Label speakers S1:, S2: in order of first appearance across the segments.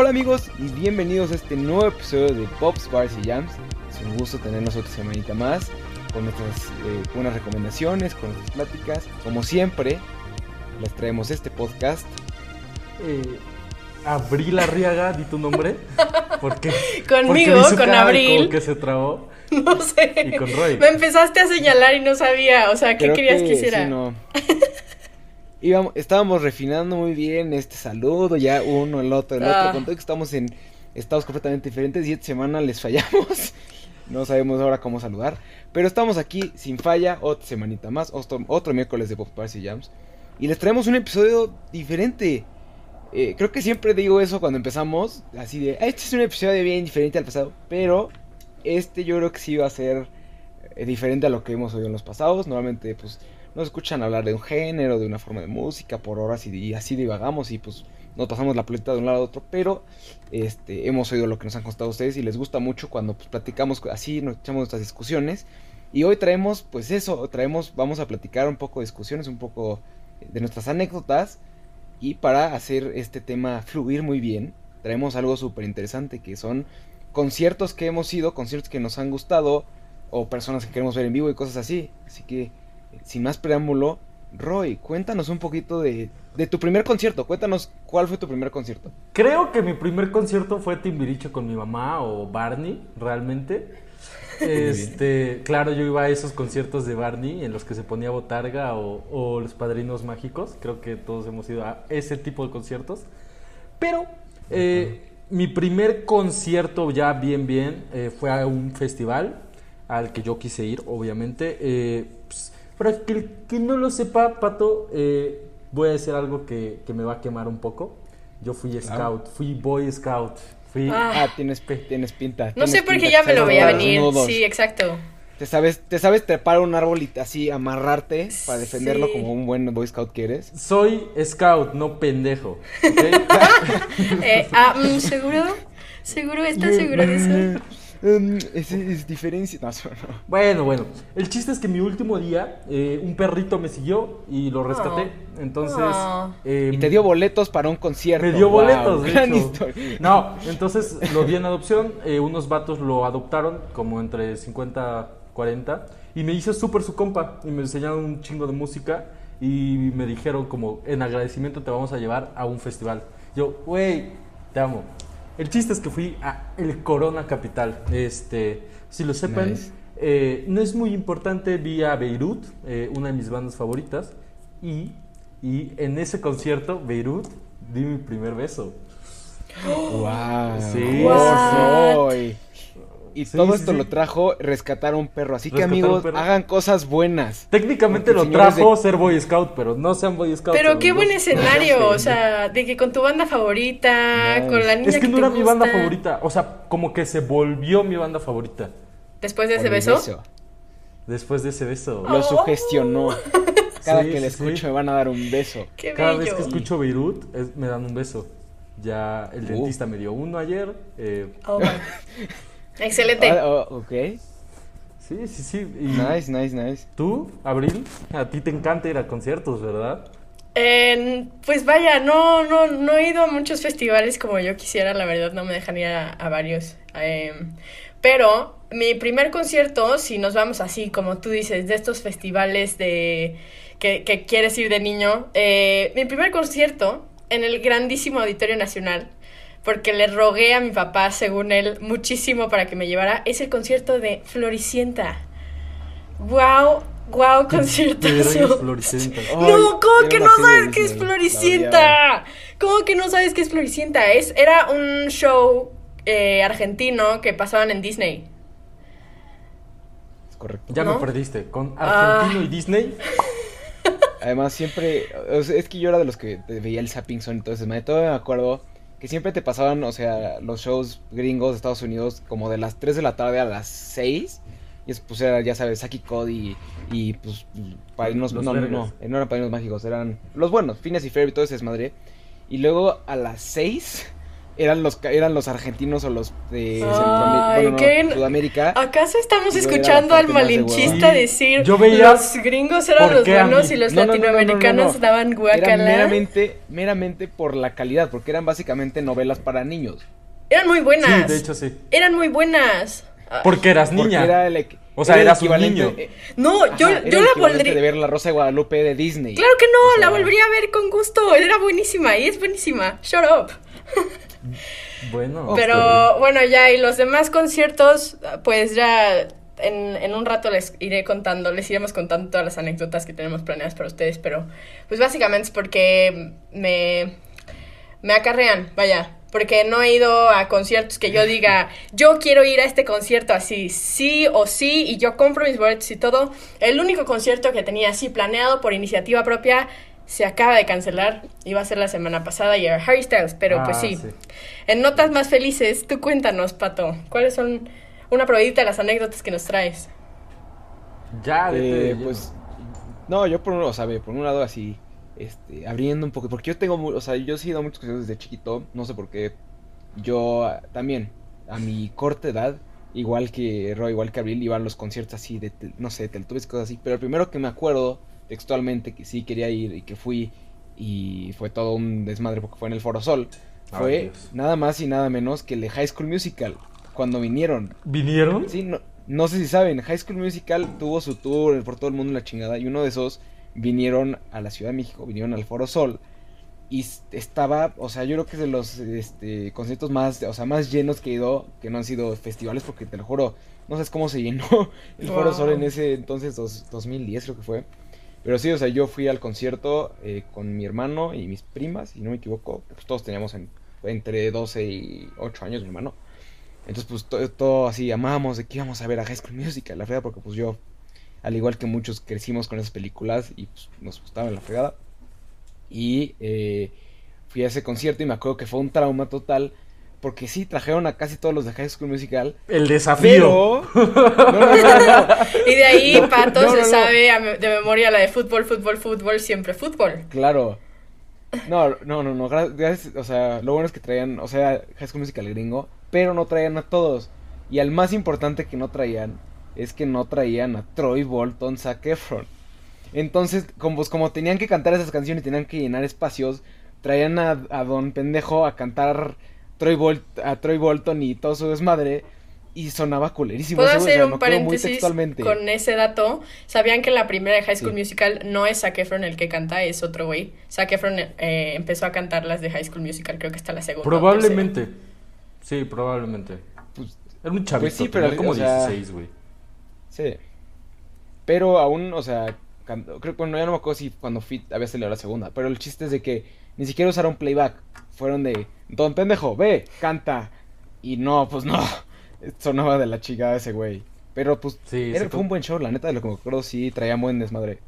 S1: Hola amigos y bienvenidos a este nuevo episodio de Pops, Bars y Jams. Es un gusto tenernos otra semanita más con nuestras eh, buenas recomendaciones, con nuestras pláticas. Como siempre, les traemos este podcast.
S2: Eh, Abril Arriaga, di tu nombre. ¿Por qué?
S3: Conmigo, con Abril.
S2: Que se trabó.
S3: No sé.
S2: Y con Roy.
S3: Me empezaste a señalar y no sabía. O sea, ¿qué
S1: Creo
S3: querías que,
S1: que
S3: hiciera?
S1: sí, no. Íbamos- estábamos refinando muy bien este saludo, ya uno, el otro, el
S3: Ah.
S1: otro. Con todo que estamos en estados completamente diferentes y esta semana les fallamos. No sabemos ahora cómo saludar. Pero estamos aquí sin falla, otra semanita más, otro, otro miércoles de Pop y Jams. Y les traemos un episodio diferente. Eh, creo que siempre digo eso cuando empezamos, así de, "Ah, este es un episodio bien diferente al pasado. Pero este yo creo que sí va a ser eh, diferente a lo que hemos oído en los pasados. Normalmente, pues, nos escuchan hablar de un género, de una forma de música, por horas y, así divagamos y pues nos pasamos la pelota de un lado a otro, pero este, hemos oído lo que nos han contado ustedes y les gusta mucho cuando pues, platicamos así, nos echamos nuestras discusiones. Y hoy traemos, pues eso, traemos, vamos a platicar un poco de discusiones, un poco de nuestras anécdotas. Y para hacer este tema fluir muy bien, traemos algo súper interesante que son conciertos que hemos ido, conciertos que nos han gustado, o personas que queremos ver en vivo y cosas así. Así que, sin más preámbulo, Roy, cuéntanos un poquito de, de tu primer concierto. Cuéntanos cuál fue tu primer concierto.
S2: Creo que mi primer concierto fue Timbiriche con mi mamá o Barney, realmente. Este, claro, yo iba a esos conciertos de Barney en los que se ponía botarga o, o los padrinos mágicos. Creo que todos hemos ido a ese tipo de conciertos. Pero eh, mi primer concierto ya bien bien eh, fue a un festival al que yo quise ir, obviamente. Eh, para que el que no lo sepa, Pato, eh, voy a decir algo que, que me va a quemar un poco. Yo fui
S1: Claro.
S2: scout, fui boy scout, fui...
S3: Ah.
S1: Ah, tienes, tienes pinta.
S3: No
S1: tienes
S3: sé por qué ya me lo veía venir.
S1: nudos.
S3: Sí, exacto.
S1: ¿Te sabes, ¿Te sabes trepar un árbol y así amarrarte para defenderlo
S3: Sí.
S1: como un buen Boy Scout que eres?
S2: Soy scout, no pendejo. ¿ok?
S3: Eh, ah, mm, ¿seguro? ¿Seguro? ¿Estás seguro de eso?
S1: Mm, es, es diferencia. No, eso no.
S2: bueno, bueno. El chiste es que mi último día, eh, un perrito me siguió y lo rescaté. Entonces...
S3: Oh.
S2: eh,
S1: Y te dio boletos para un concierto.
S2: Me dio
S1: Wow,
S2: boletos, de
S1: gran
S2: hecho.
S1: historia.
S2: No, entonces lo di en adopción. eh, unos vatos lo adoptaron como entre 50, 40. Y me hice súper su compa. Y me enseñaron un chingo de música. Y me dijeron como, en agradecimiento te vamos a llevar a un festival. Yo, güey, te amo. El chiste es que fui a el Corona Capital. Este, si lo sepan,
S1: Nice.
S2: eh, no es muy importante. Vi a Beirut, eh, una de mis bandas favoritas. Y, y en ese concierto, Beirut, di mi primer beso.
S1: Wow.
S2: Sí.
S3: What?
S1: Roy. Y
S2: Sí,
S1: todo
S2: sí,
S1: esto
S2: sí.
S1: lo trajo rescatar a un perro. Así que
S2: Rescatar
S1: amigos, hagan cosas buenas.
S2: Técnicamente lo trajo
S1: de-
S2: ser Boy Scout, pero no sean Boy Scout.
S3: Pero qué buen escenario. O sea, de que con tu banda favorita,
S1: Nice.
S3: con la niña
S2: Es que no
S3: te
S2: era mi banda favorita. O sea, como que se volvió mi banda favorita
S3: Después de ese beso.
S2: después de ese beso.
S1: Lo sugestionó. Cada
S2: Sí,
S1: que le escucho
S2: sí.
S1: me van a dar un beso.
S3: Qué
S2: Cada
S3: bello.
S2: vez que escucho Beirut, es- me dan un beso. Ya el
S1: Uh.
S2: dentista me dio uno ayer. eh,
S3: Oh, my. Excelente.
S1: Ah, oh, ok.
S2: sí, sí, sí. Y
S1: Nice, nice, nice.
S2: ¿Tú, Abril? A ti te encanta ir a conciertos, ¿verdad?
S3: Pues vaya, no, no, no he ido a muchos festivales como yo quisiera, la verdad no me dejan ir a, a varios. Em, pero mi primer concierto, si nos vamos así, como tú dices, de estos festivales de que, que quieres ir de niño, eh, mi primer concierto en el grandísimo Auditorio Nacional, porque le rogué a mi papá, según él, muchísimo para que me llevara, es el concierto de Floricienta. ¡Wow! ¡Wow! Concierto.
S2: Floricienta.
S1: Ay,
S3: No, ¿cómo que no sabes qué es Floricienta? ¿Cómo que no sabes qué es Floricienta? Es, era un show eh, argentino que pasaban en Disney.
S1: Es correcto.
S2: Ya me perdiste. Con
S3: Ah.
S2: Argentino y Disney.
S1: Además, siempre. o sea, es que yo era de los que veía el Zapping Zone, entonces me, todavía me acuerdo que siempre te pasaban, o sea, los shows gringos de Estados Unidos como de las 3 de la tarde a las 6. Y es, pues era, ya sabes, Saki Cody y, pues, padrinos. No,
S2: vergas.
S1: no, no eran padrinos mágicos, eran los buenos, Phineas y Ferb y todo ese desmadre. Y luego a las 6 eran los, eran los argentinos o los de
S3: Ay,
S1: bueno, no. Sudamérica.
S3: ¿Acaso estamos
S1: Yo
S3: escuchando al
S1: de
S3: malinchista
S1: hueva.
S3: decir
S2: Yo veía-
S3: los gringos eran
S2: ¿Por
S3: los buenos y los
S1: No, no, no, no, no, no,
S3: latinoamericanos
S1: no.
S3: daban guacala?
S1: meramente, meramente por la calidad, porque eran básicamente novelas para niños.
S3: Eran muy buenas.
S2: Sí, de hecho sí.
S3: Eran muy buenas.
S2: Porque eras
S1: Porque
S2: niña.
S1: era el
S2: O sea,
S1: era el
S2: eras un
S1: equivalente-
S2: niño.
S1: eh,
S3: No, yo,
S1: ajá,
S3: yo
S1: el
S3: la volvería.
S1: de ver La Rosa de Guadalupe de Disney.
S3: Claro que no,
S1: O sea,
S3: la volvería a ver con gusto. Era buenísima y es buenísima. Shut up.
S2: Bueno.
S3: Pero bueno, ya, y los demás conciertos, pues ya en, en un rato les iré contando, les iremos contando todas las anécdotas que tenemos planeadas para ustedes, pero pues básicamente es porque me, me acarrean, vaya, porque no he ido a conciertos que yo diga, yo quiero ir a este concierto así, sí o sí, y yo compro mis boletos y todo. El único concierto que tenía así planeado por iniciativa propia se acaba de cancelar, iba a ser la semana pasada y era Harry Styles, pero pues
S2: Ah,
S3: sí. En notas más felices, tú cuéntanos, Pato, ¿cuáles son una probadita de las anécdotas que nos traes?
S2: Ya,
S1: Eh, pues no, yo por un, o sea, por un lado así, este, abriendo un poco, porque yo tengo, mu- o sea, yo he sido muchos conciertos desde chiquito, no sé por qué, yo también, a mi corta edad, igual que Roy, igual que Abril, iba a los conciertos así de, tel- no sé, Teletubbies, cosas así, pero el primero que me acuerdo textualmente que sí quería ir y que fui, y fue todo un desmadre porque fue en el Foro Sol, fue
S2: Dios.
S1: nada más y nada menos que el de High School Musical, cuando vinieron.
S2: ¿Vinieron?
S1: Sí, no, no sé si saben, High School Musical tuvo su tour por todo el mundo en la chingada y uno de esos vinieron a la Ciudad de México, vinieron al Foro Sol y estaba, o sea, yo creo que es de los este, conciertos más, o sea, más llenos que he ido, que no han sido festivales porque te lo juro, no sabes cómo se llenó el Foro Sol en ese entonces, dos- 2010 creo que fue. Pero sí, o sea, yo fui al concierto eh, con mi hermano y mis primas, y no me equivoco, pues todos teníamos en- entre 12 y 8 años, mi hermano. Entonces, pues todo, así, amábamos de que íbamos a ver a High School Musical, la fregada, porque pues yo, al igual que muchos, crecimos con esas películas y pues, nos gustaba la fregada. Y eh, fui a ese concierto y me acuerdo que fue un trauma total, porque sí, trajeron a casi todos los de High School Musical,
S2: El desafío.
S1: pero... No, no, no, no,
S3: Y de ahí,
S1: No,
S3: Pato
S1: no,
S3: se
S1: no, no.
S3: sabe de memoria la de fútbol, fútbol, fútbol, siempre fútbol.
S1: Claro. No, no, no, no, gracias, o sea, lo bueno es que traían, o sea, High School Musical gringo, pero no traían a todos. Y al más importante que no traían es que no traían a Troy Bolton, Zac Efron. Entonces, como, pues, como tenían que cantar esas canciones y tenían que llenar espacios, traían a, a Don Pendejo a cantar Troy Bol- a Troy Bolton y todo su desmadre y sonaba culerísimo.
S3: ¿Puedo hacer
S1: sea,
S3: un paréntesis con ese dato? ¿Sabían que la primera de High School
S1: Sí.
S3: Musical no es Zac Efron el que canta, es otro güey? Zac Efron eh, empezó a cantar las de High School Musical, creo que hasta la segunda.
S2: Probablemente. Sí, probablemente.
S1: Pues,
S2: Era un chavito,
S1: sí, pero,
S2: como
S1: o sea,
S2: 16, güey.
S1: Sí. Pero aún, o sea, creo que bueno, ya no me acuerdo si cuando fui había salido la segunda. Pero el chiste es de que ni siquiera usaron playback. Fueron de, Don pendejo, ve, canta. Y no, pues no. Sonaba de la chingada ese güey. Pero pues
S2: Sí,
S1: era, fue un buen show, la neta, de lo que me acuerdo, sí, traía buen desmadre.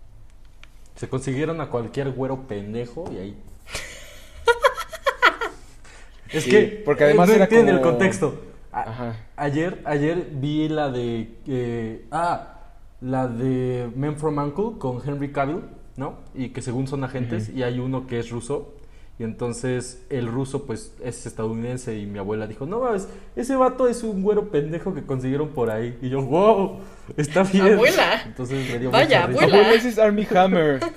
S2: Se consiguieron a cualquier güero pendejo y ahí. es
S1: Sí,
S2: que.
S1: porque además
S2: no
S1: era
S2: entienden el contexto. A-
S1: Ajá.
S2: Ayer, ayer vi la de. eh, ah, la de Men from Uncle con Henry Cavill, ¿no? Y que según son agentes, y hay uno que es ruso. Y entonces el ruso, pues, es estadounidense. Y mi abuela dijo: No mames, ese vato es un güero pendejo que consiguieron por ahí. Y yo, wow, está bien.
S3: Abuela.
S2: Entonces me dio
S3: Vaya,
S2: mucha risa.
S3: abuela.
S1: Abuela, ese es Army Hammer.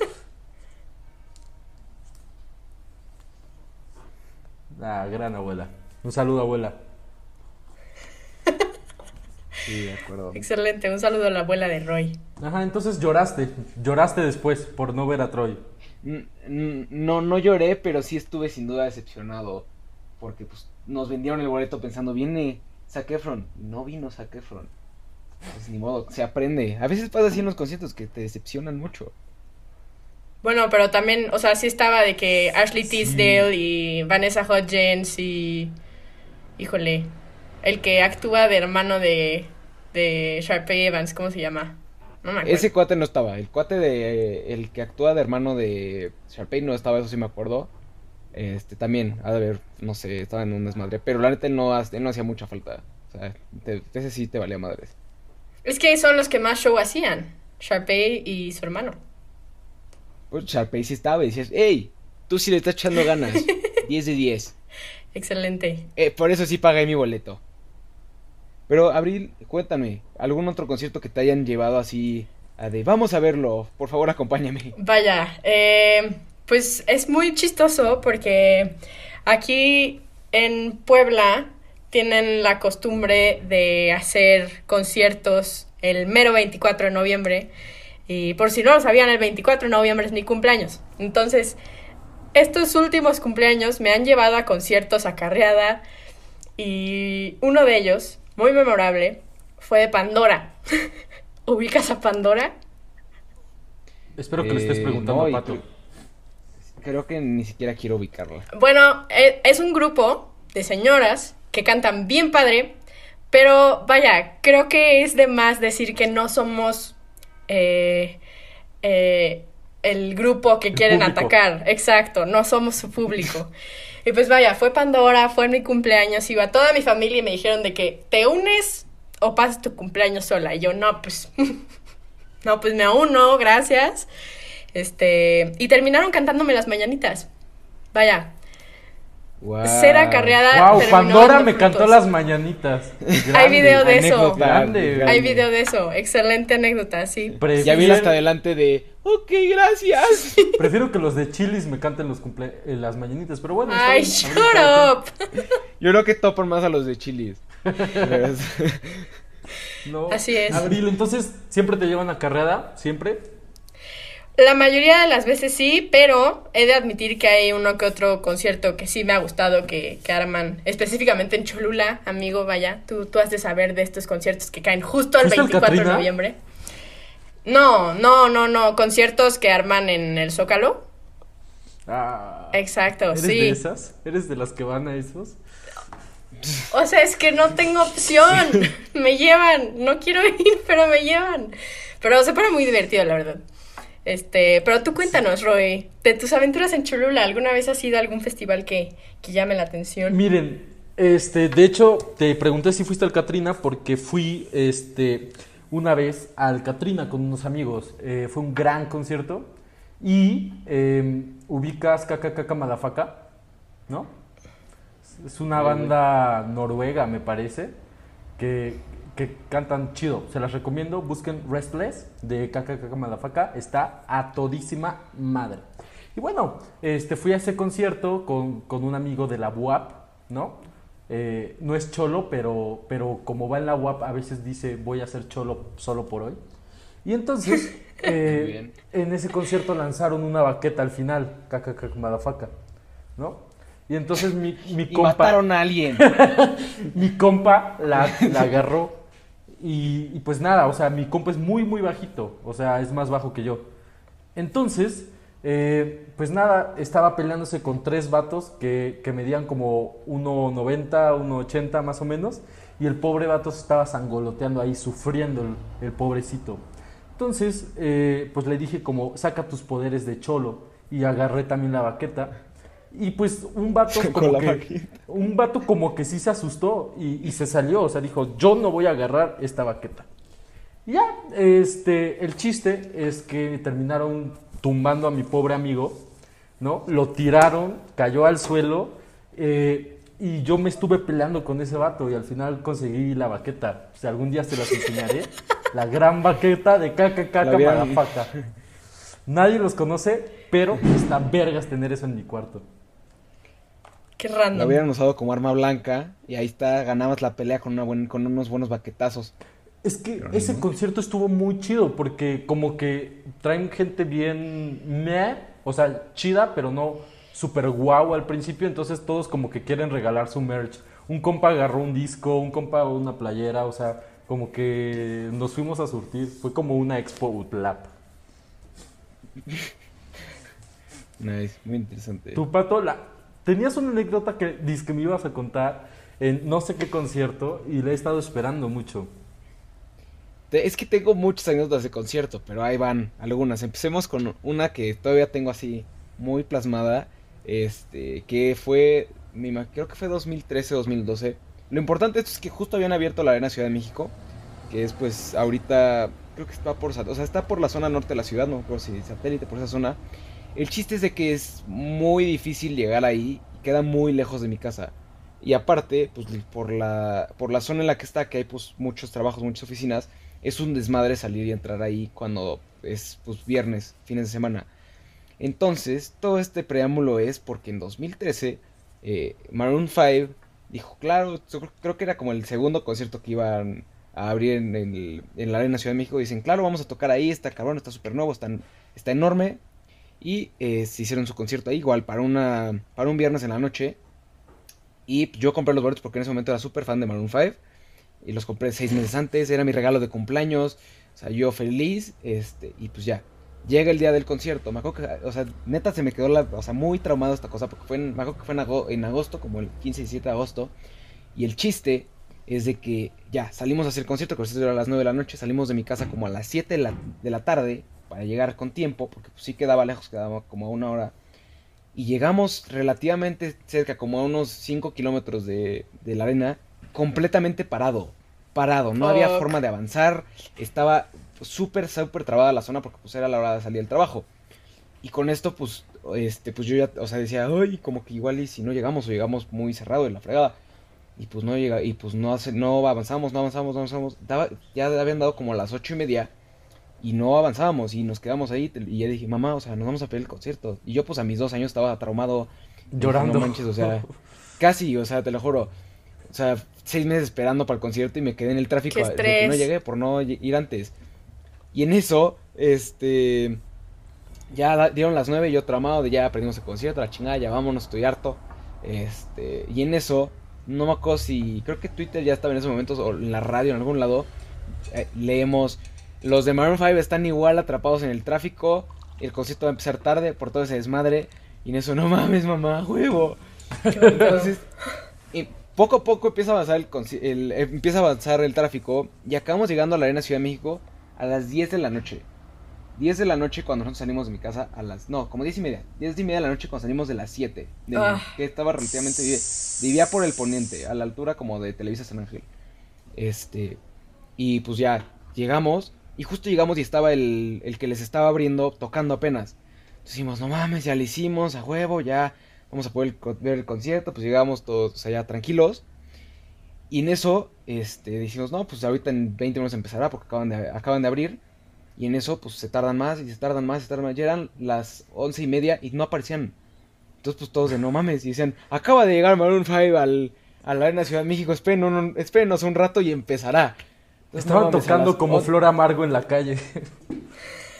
S2: Ah, gran abuela. Un saludo, abuela.
S1: Sí, de acuerdo.
S3: Excelente, un saludo a la abuela de Roy.
S2: Ajá, entonces lloraste. Lloraste después por no ver a Troy.
S1: No, no lloré, pero sí estuve sin duda decepcionado. Porque pues nos vendieron el boleto pensando, viene Zac Efron. No vino Zac Efron. Pues ni modo, se aprende. A veces pasa así en los conciertos que te decepcionan mucho.
S3: Bueno, pero también, o sea, sí estaba de que Ashley Tisdale y Vanessa Hudgens y. Híjole. El que actúa de hermano de. de Sharpay Evans, ¿cómo se llama? No me acuerdo.
S1: Ese cuate no estaba. El cuate de. El que actúa de hermano de Sharpay no estaba, eso sí me acuerdo. Este también, de haber, no sé, estaba en un desmadre. Pero la neta él no, ha- él no hacía mucha falta. O sea, te- ese sí te valía madres.
S3: Es que son los que más show hacían. Sharpay y su hermano.
S1: Pues Sharpay sí estaba y decías, hey, tú sí le estás echando ganas. 10 de 10.
S3: excelente.
S1: Eh, por eso sí pagué mi boleto. Pero, Abril, cuéntame, ¿algún otro concierto que te hayan llevado así a de vamos a verlo, por favor acompáñame?
S3: Vaya, eh, pues es muy chistoso porque aquí en Puebla tienen la costumbre de hacer conciertos el mero 24 de noviembre. Y por si no lo sabían, el 24 de noviembre es mi cumpleaños. Entonces, estos últimos cumpleaños me han llevado a conciertos a Carreada. Y uno de ellos, muy memorable, fue de Pandora. ¿Ubicas a Pandora?
S2: Espero que le estés
S1: Eh,
S2: preguntando
S1: no, y
S2: a Pato.
S1: Creo que ni siquiera quiero ubicarla.
S3: Bueno, e- es un grupo de señoras que cantan bien padre, pero vaya, creo que es de más decir que no somos eh, eh, el grupo que
S2: El
S3: quieren
S2: público.
S3: atacar. Exacto, no somos su público. Y pues vaya, fue Pandora, fue en mi cumpleaños, iba toda mi familia y me dijeron de que te unes o pasas tu cumpleaños sola. Y yo, no, pues, no, pues me uno, gracias. Este, y terminaron cantándome las mañanitas. Vaya,
S1: Guau.
S3: ser acarreada.
S2: Wow, Pandora me cantó las mañanitas.
S3: Hay video de eso.
S1: Anécdota,
S2: Grande.
S1: grande.
S3: Hay video de eso, excelente anécdota, sí.
S2: Prefiero,
S1: Ya vi hasta adelante de, ok, gracias.
S2: prefiero que los de Chilis me canten los cumple eh, las mañanitas, pero bueno. está
S3: Ay,
S2: bien,
S3: shut up.
S1: Yo creo que topan más a los de chilis.
S2: No.
S3: Así es.
S2: Abril, entonces, ¿siempre te llevan a carrera? ¿Siempre?
S3: La mayoría de las veces sí, pero he de admitir que hay uno que otro concierto que sí me ha gustado que, que arman, específicamente en Cholula, amigo, vaya, tú, tú has de saber de estos conciertos que caen justo el
S2: ¿Fuiste al
S3: 24 de noviembre. No, no, no, no, conciertos que arman en el Zócalo.
S2: Ah,
S3: Exacto,
S2: ¿Eres
S3: sí.
S2: de esas? ¿Eres de las que van a esos?
S3: O sea, es que no tengo opción. Me llevan. No quiero ir, pero me llevan. Pero se pone muy divertido, la verdad. Este, pero tú cuéntanos, Roy, de tus aventuras en Cholula, ¿alguna vez has ido a algún festival que, que llame la atención?
S2: Miren, este, de hecho, te pregunté si fuiste al Catrina porque fui, este, una vez al Catrina con unos amigos. Eh, fue un gran concierto y eh, ubicas KKK Madafaka, ¿no? Es una banda noruega, me parece, que, que cantan chido. Se las recomiendo. Busquen Restless de KKK Madafaka. Está a todísima madre. Y bueno, este, fui a ese concierto con, con un amigo de la UAP, ¿no? Eh, no es cholo, pero, pero como va en la UAP, a veces dice voy a ser cholo solo por hoy. Y entonces, eh, en ese concierto lanzaron una baqueta al final, KKK Madafaka, ¿no? Y entonces mi, mi
S1: y
S2: compa,
S1: mataron a alguien.
S2: mi compa la, la agarró y, y pues nada, o sea, mi compa es muy, muy bajito, o sea, es más bajo que yo. Entonces, eh, pues nada, estaba peleándose con tres vatos que, que medían como 1,90, 1,80 más o menos, y el pobre vato se estaba sangoloteando ahí, sufriendo el, el pobrecito. Entonces, eh, pues le dije como, saca tus poderes de cholo, y agarré también la baqueta. Y pues un vato como que,
S1: baqueta.
S2: un vato como que sí se asustó y, y se salió, o sea, dijo, yo no voy a agarrar esta baqueta. Y ya, este, el chiste es que terminaron tumbando a mi pobre amigo, ¿no? Lo tiraron, cayó al suelo, eh, y yo me estuve peleando con ese vato y al final conseguí la baqueta. O sea, algún día se las enseñaré. la gran baqueta de KKK
S1: La hubieran-
S2: Madafaka. Nadie los conoce, pero está vergas tener eso en mi cuarto.
S3: Qué
S1: Lo
S3: random.
S1: hubieran usado como arma blanca y ahí está, ganabas la pelea con, una buen- con unos buenos baquetazos.
S2: Es que
S1: Pero
S2: ese
S1: no.
S2: concierto estuvo muy chido porque como que traen gente bien meh, o sea, chida, pero no super guau al principio, entonces todos como que quieren regalar su merch. Un compa agarró un disco, un compa una playera, o sea, como que nos fuimos a surtir. Fue como una expo Utlap.
S1: Nice, muy interesante.
S2: Tu pato, la... tenías una anécdota que dices que me ibas a contar en no sé qué concierto y la he estado esperando mucho.
S1: Es que tengo muchas anécdotas de concierto, pero ahí van algunas. Empecemos con una que todavía tengo así muy plasmada, este, que fue, creo que fue 2013-2012. Lo importante esto es que justo habían abierto la Arena Ciudad de México, que es pues ahorita, creo que está por, o sea, está por la zona norte de la ciudad, no por si satélite, por esa zona. El chiste es de que es muy difícil llegar ahí queda muy lejos de mi casa. Y aparte, pues por la, por la zona en la que está, que hay pues muchos trabajos, muchas oficinas, es un desmadre salir y entrar ahí cuando es pues viernes, fines de semana. Entonces, todo este preámbulo es porque en 2013 eh, Maroon 5 dijo, claro, creo que era como el segundo concierto que iban a abrir en, el, la Arena Ciudad de México. Dicen, claro, vamos a tocar ahí, está cabrón, está súper nuevo, está, está enorme. Y eh, se hicieron su concierto ahí, igual, para, una, para un viernes en la noche. Y yo compré los boletos porque en ese momento era súper fan de Maroon 5. Y los compré seis meses antes, era mi regalo de cumpleaños. O sea, yo feliz, este, y pues ya. Llega el día del concierto, me acuerdo que, o sea, neta se me quedó o sea, muy traumado esta cosa, porque fue me acuerdo que fue en, agosto, como el 15 y 17 de agosto, y el chiste es de que ya, salimos a hacer el concierto, que era a las 9 de la noche, salimos de mi casa como a las 7 de la, de la tarde, para llegar con tiempo, porque pues, sí quedaba lejos, quedaba como a una hora, y llegamos relativamente cerca, como a unos 5 kilómetros de, de la arena, completamente parado, parado, no había forma de avanzar, estaba súper, súper trabada la zona porque pues era la hora de salir del trabajo. Y con esto pues, este, pues yo ya, o sea, decía, ay, como que igual y si no llegamos o llegamos muy cerrado en la fregada. Y pues no llega, y pues no, hace, no avanzamos, no avanzamos, no avanzamos. ya habían dado como las ocho y media y no avanzábamos y nos quedamos ahí. Y ya dije, mamá, o sea, nos vamos a perder el concierto. Y yo pues a mis dos años estaba traumado.
S2: Llorando.
S1: no manches, o sea, casi, o sea, te lo juro. O sea, seis meses esperando para el concierto y me quedé en el tráfico.
S3: De que
S1: no llegué por no ir antes. Y en eso, este. Ya dieron las nueve, yo tramado de ya aprendimos el concierto, la chingada, ya vámonos, estoy harto. Este. Y en eso, no me acuerdo si. Creo que Twitter ya estaba en esos momentos, o en la radio, en algún lado. Eh, leemos. Los de Maroon 5 están igual atrapados en el tráfico. El concierto va a empezar tarde por todo ese desmadre. Y en eso, no mames, mamá, huevo. Entonces, y poco a poco empieza a avanzar el, empieza a avanzar el tráfico. Y acabamos llegando a la Arena Ciudad de México a las 10 de la noche. 10 de la noche cuando nosotros salimos de mi casa a las... No, como 10 y media. 10 y media de la noche cuando salimos de las 7. De ah. Que estaba relativamente... Vivía por el poniente, a la altura como de Televisa San Ángel. Este... Y pues ya llegamos. Y justo llegamos y estaba el, el que les estaba abriendo tocando apenas. Decimos, no mames, ya lo hicimos, a huevo, ya vamos a poder ver el concierto. Pues llegamos todos allá tranquilos. Y en eso, este, decimos, no, pues ahorita en 20 minutos empezará porque acaban de, acaban de abrir. Y en eso, pues se tardan más y se tardan más y se tardan más. Ya eran las once y media y no aparecían. Entonces, pues todos de no mames. Y dicen, acaba de llegar Maroon 5 al, a la Arena Ciudad de México. Espérenos, un rato y empezará.
S2: Estaban tocando como flor amargo en la calle.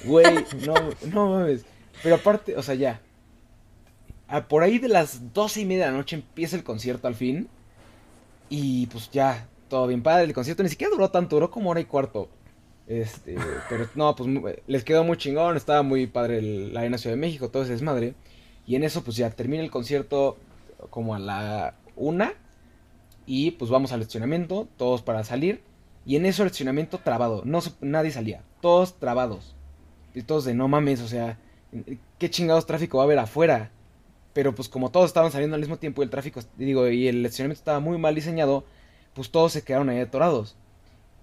S1: Güey, no, no mames. Pero aparte, o sea, ya. Por ahí de las doce y media de la noche empieza el concierto al fin. Y pues ya, todo bien padre. El concierto ni siquiera duró tanto, duró como hora y cuarto. Este, pero no, pues les quedó muy chingón, estaba muy padre la Arena Ciudad de México, todo ese desmadre. Y en eso, pues ya termina el concierto como a la una. Y pues vamos al estacionamiento, todos para salir. Y en eso el estacionamiento trabado, no nadie salía, todos trabados. Y todos de no mames, o sea, ¿qué chingados tráfico va a haber afuera? Pero pues como todos estaban saliendo al mismo tiempo y el tráfico, digo, y el estacionamiento estaba muy mal diseñado, pues todos se quedaron ahí atorados.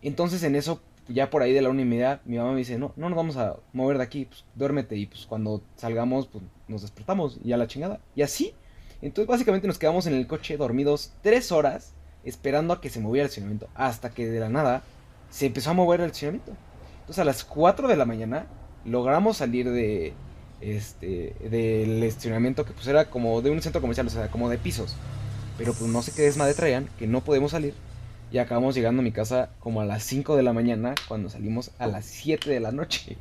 S1: Entonces en eso, ya por ahí de la una y media, mi mamá me dice, no, no nos vamos a mover de aquí, pues duérmete y pues cuando salgamos, pues nos despertamos y a la chingada. Y así. Entonces básicamente nos quedamos en el coche dormidos tres horas esperando a que se moviera el estacionamiento. Hasta que de la nada se empezó a mover el estacionamiento. Entonces a las 4 de la mañana logramos salir de, este, del estacionamiento que pues era como de un centro comercial, o sea, como de pisos. Pero pues no sé qué desmadre traían, que no podemos salir. Y acabamos llegando a mi casa como a las 5 de la mañana, cuando salimos a las 7 de la noche.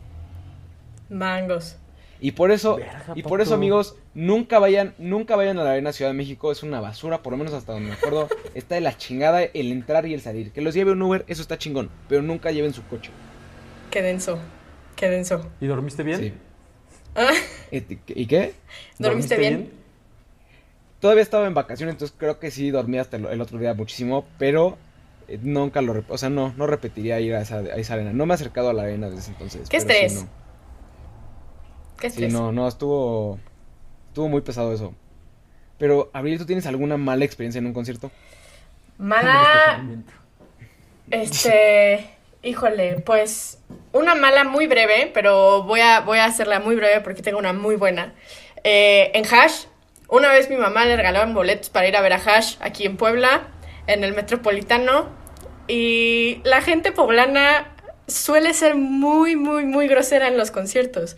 S3: Mangos.
S1: Y por eso, y por eso amigos, nunca vayan, nunca vayan a la Arena Ciudad de México, es una basura, por lo menos hasta donde me acuerdo, está de la chingada el entrar y el salir. Que los lleve un Uber, eso está chingón, pero nunca lleven su coche.
S3: Qué denso, qué denso.
S2: ¿Y dormiste bien? Sí.
S3: Ah.
S1: ¿Y qué?
S3: ¿Dormiste bien?
S1: Todavía estaba en vacaciones, entonces creo que sí dormí hasta el otro día muchísimo, pero eh, nunca lo, o sea, no, no repetiría ir a esa, arena. No me he acercado a la arena desde entonces.
S3: ¿Qué estrés? ¿Qué estrés?
S1: Sí, no, no, estuvo, estuvo muy pesado eso. Pero, Abril, ¿tú tienes alguna mala experiencia en un concierto?
S3: Mala... Este... Híjole, pues una mala muy breve, pero voy a, voy a hacerla muy breve porque tengo una muy buena. Eh, en Hash Una vez mi mamá le regalaron boletos para ir a ver a Hash aquí en Puebla, en el Metropolitano. Y la gente poblana suele ser muy, muy, muy grosera en los conciertos.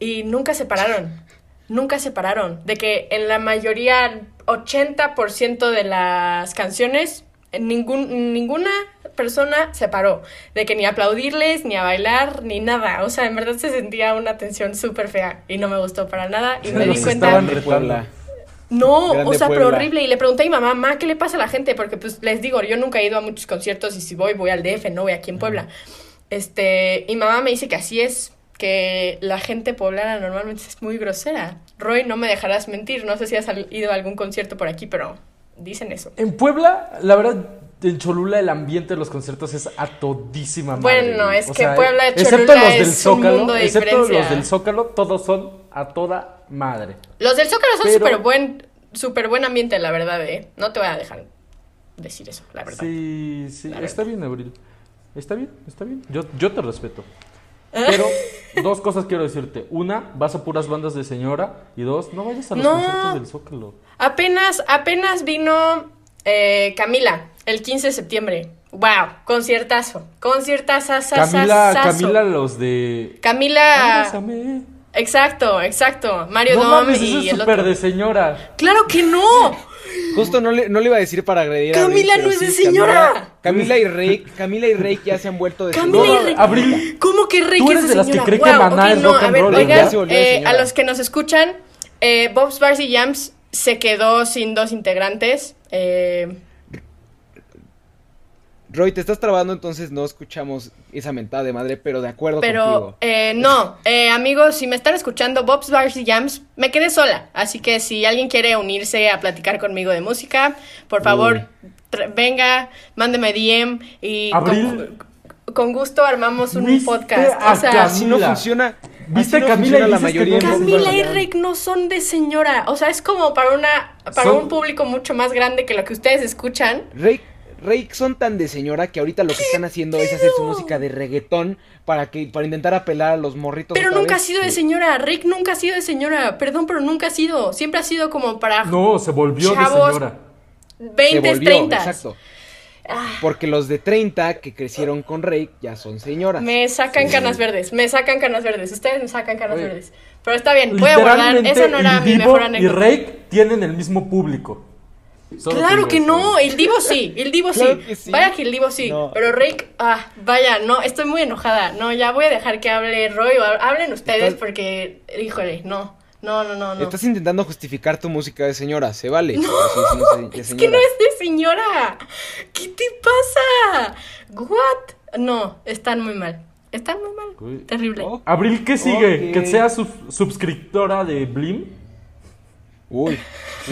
S3: Y nunca se pararon. Nunca se pararon. De que en la mayoría, 80% de las canciones, ningún, ninguna persona se paró. De que ni aplaudirles, ni a bailar, ni nada. O sea, en verdad se sentía una tensión súper fea. Y no me gustó para nada. Y me di cuenta. No, o sea, pero horrible. Y le pregunté a mi mamá, mamá, ¿qué le pasa a la gente? Porque pues les digo, yo nunca he ido a muchos conciertos y si voy, voy al DF, no voy aquí en Puebla. Este, y mamá me dice que así es, que la gente poblana normalmente es muy grosera. Roy, no me dejarás mentir, no sé si has ido a algún concierto por aquí, pero dicen eso.
S2: En Puebla, la verdad, en Cholula el ambiente de los conciertos es a todísima madre.
S3: Bueno, es que Puebla, Cholula excepto los del Zócalo, un mundo de excepto
S2: los del Zócalo, todos son a toda madre.
S3: Los del Zócalo son súper buen, super buen ambiente, la verdad, ¿eh? No te voy a dejar decir eso, la verdad.
S2: Sí, sí, está bien, Abril. Está bien, está bien. Yo, yo te respeto. Pero dos cosas quiero decirte. Una, vas a puras bandas de señora. Y dos, no vayas a los conciertos del Zócalo.
S3: Apenas, apenas vino eh, Camila el 15 de septiembre. Wow, conciertazo. Conciertazo.
S2: Camila, Camila los de...
S3: Camila... Exacto, exacto. Mario
S2: no Dom y es súper de señora.
S3: ¡Claro que no!
S1: Justo no le, no le iba a decir para agredir
S3: Camila a no es de señora.
S1: Camila, y Rey, Camila y Rey ya se han vuelto de
S3: Camila y Rey. Abril. ¿Cómo que Rey es de, de las que cree que Maná es rock and roll. Oigan, eh, a los que nos escuchan, eh, Bob's Bars y Jams se quedó sin dos integrantes. Eh,
S1: Roy, te estás trabando, entonces no escuchamos esa mentada de madre, pero de acuerdo
S3: pero,
S1: contigo.
S3: Eh, no, eh, amigos, si me están escuchando, Bob's Bars y Jams, me quedé sola. Así que si alguien quiere unirse a platicar conmigo de música, por favor, venga, mándeme DM y con, gusto armamos un podcast.
S1: O sea, si no funciona. ¿Viste Camila la mayoría
S3: Camila y Rick no son de señora. O sea, es como para una para un público mucho más grande que lo que ustedes escuchan.
S1: Rick Rey son tan de señora que ahorita lo que están haciendo es hacer su música de reggaetón para que para intentar apelar a los morritos.
S3: Pero nunca ha sido de señora, Rick nunca ha sido de señora, perdón, pero nunca ha sido, siempre ha sido como para
S2: No, se volvió de señora.
S3: 20, 30. Exacto.
S1: Ah. Porque los de 30 que crecieron con Rey ya son señoras.
S3: Me sacan canas verdes, me sacan canas verdes. Ustedes me sacan canas verdes. Pero está bien, voy a guardar. Esa no era mi mejor anécdota.
S2: Y Rey tienen el mismo público
S3: claro que no, el Divo sí, el Divo sí. Vaya que el Divo sí. Pero Rick, ah, vaya, no, estoy muy enojada. No, ya voy a dejar que hable Roy o hablen ustedes porque, híjole, no. No, no, no, no.
S1: Estás intentando justificar tu música de señora, se vale.
S3: No, es que no es de señora. ¿Qué te pasa? What? No, están muy mal. Están muy mal. Terrible.
S2: Abril, ¿qué sigue? ¿Que sea suscriptora de Blim?
S1: Uy,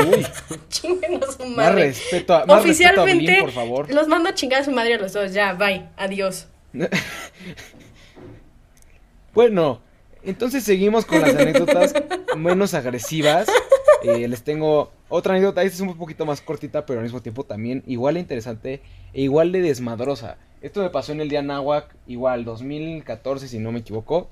S1: uy.
S3: Chinguenos su madre. Más
S1: respeto a, más Oficialmente, por favor.
S3: los mando a chingar a su madre a los dos. Ya, bye. Adiós.
S1: bueno, entonces seguimos con las anécdotas menos agresivas. Eh, les tengo otra anécdota. Esta es un poquito más cortita, pero al mismo tiempo también igual de interesante e igual de desmadrosa. Esto me pasó en el día Nahuac, igual 2014, si no me equivoco.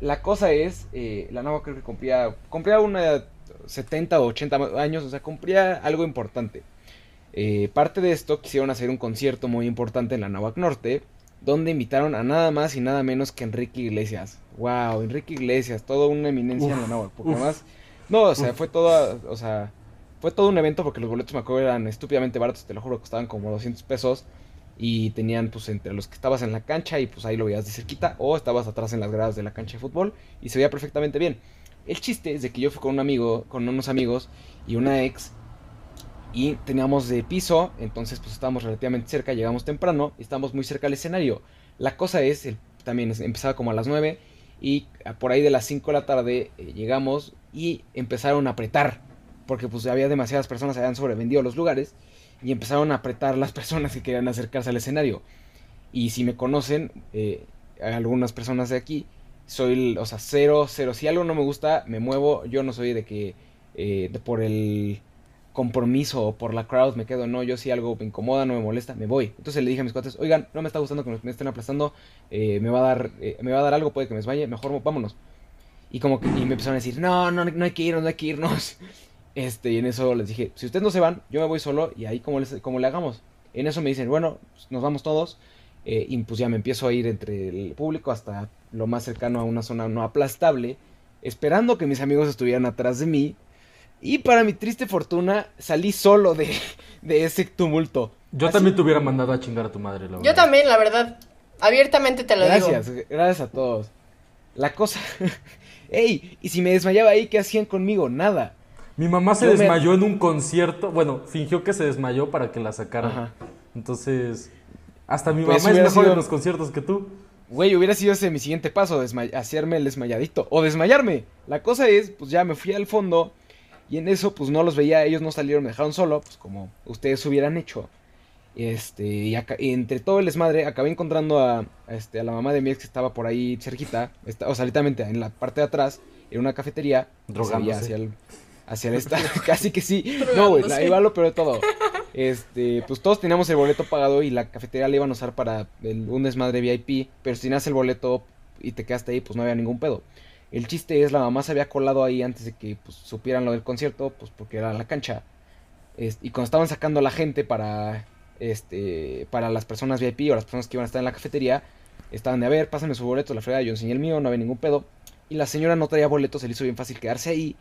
S1: La cosa es, eh, la Nahuac creo que cumplía, cumplía una 70 o 80 años, o sea, cumplía algo importante. Eh, parte de esto quisieron hacer un concierto muy importante en la Navac Norte, donde invitaron a nada más y nada menos que Enrique Iglesias. Wow, Enrique Iglesias, toda una eminencia en la Navac, porque además, no, o sea, fue todo, o sea, fue todo un evento porque los boletos me acuerdo eran estúpidamente baratos, te lo juro, costaban como 200 pesos y tenían pues entre los que estabas en la cancha y pues ahí lo veías de cerquita o estabas atrás en las gradas de la cancha de fútbol y se veía perfectamente bien. El chiste es de que yo fui con un amigo, con unos amigos y una ex y teníamos de piso, entonces pues estábamos relativamente cerca, llegamos temprano y estábamos muy cerca del escenario. La cosa es, también empezaba como a las 9 y por ahí de las 5 de la tarde eh, llegamos y empezaron a apretar, porque pues había demasiadas personas, habían sobrevendido los lugares y empezaron a apretar las personas que querían acercarse al escenario. Y si me conocen, eh, algunas personas de aquí, soy, o sea, cero, cero. Si algo no me gusta, me muevo. Yo no soy de que eh, por el compromiso o por la crowd me quedo. No, yo si algo me incomoda, no me molesta, me voy. Entonces le dije a mis cuates, oigan, no me está gustando que me estén aplastando. Eh, me va a dar, eh, me va a dar algo, puede que me desmaye. Mejor vámonos. Y como que y me empezaron a decir, no, no, no hay que irnos, no hay que irnos. Este, y en eso les dije, si ustedes no se van, yo me voy solo y ahí como, les, como le hagamos. En eso me dicen, bueno, nos vamos todos. Eh, y pues ya me empiezo a ir entre el público hasta lo más cercano a una zona no aplastable, esperando que mis amigos estuvieran atrás de mí. Y para mi triste fortuna, salí solo de, de ese tumulto.
S2: Yo
S1: Así-
S2: también te hubiera mandado a chingar a tu madre, la verdad.
S3: Yo también, la verdad. Abiertamente te lo
S1: Gracias,
S3: digo.
S1: gracias a todos. La cosa... ¡Ey! Y si me desmayaba ahí, ¿qué hacían conmigo? Nada.
S2: Mi mamá se
S1: Yo me-
S2: desmayó en un concierto. Bueno, fingió que se desmayó para que la sacaran.
S1: Ajá.
S2: Entonces, hasta mi
S1: Pues
S2: mamá es mejor
S1: sido-
S2: en los conciertos que tú.
S1: Güey, hubiera sido ese mi siguiente paso, hacerme el desmayadito. O desmayarme. La cosa es, pues ya me fui al fondo. Y en eso, pues no los veía, ellos no salieron, me dejaron solo, pues como ustedes hubieran hecho. Este, y, y entre todo el desmadre, acabé encontrando a, a este, a la mamá de mi ex que estaba por ahí cerquita, está- o sea, literalmente en la parte de atrás, en una cafetería.
S2: Drogándose.
S1: Hacia el, hacia el esta- casi que sí. No, güey, ahí va lo peor de todo. Este, pues todos teníamos el boleto pagado y la cafetería la iban a usar para el- un desmadre VIP, pero si tenías el boleto y te quedaste ahí, pues no había ningún pedo. El chiste es, la mamá se había colado ahí antes de que pues, supieran lo del concierto, pues porque era la cancha. Es- y cuando estaban sacando a la gente para, este, para las personas VIP o las personas que iban a estar en la cafetería, estaban de, a ver, pásame su boleto, la fregada, yo enseñé el mío, no había ningún pedo. Y la señora no traía boleto, se le hizo bien fácil quedarse ahí.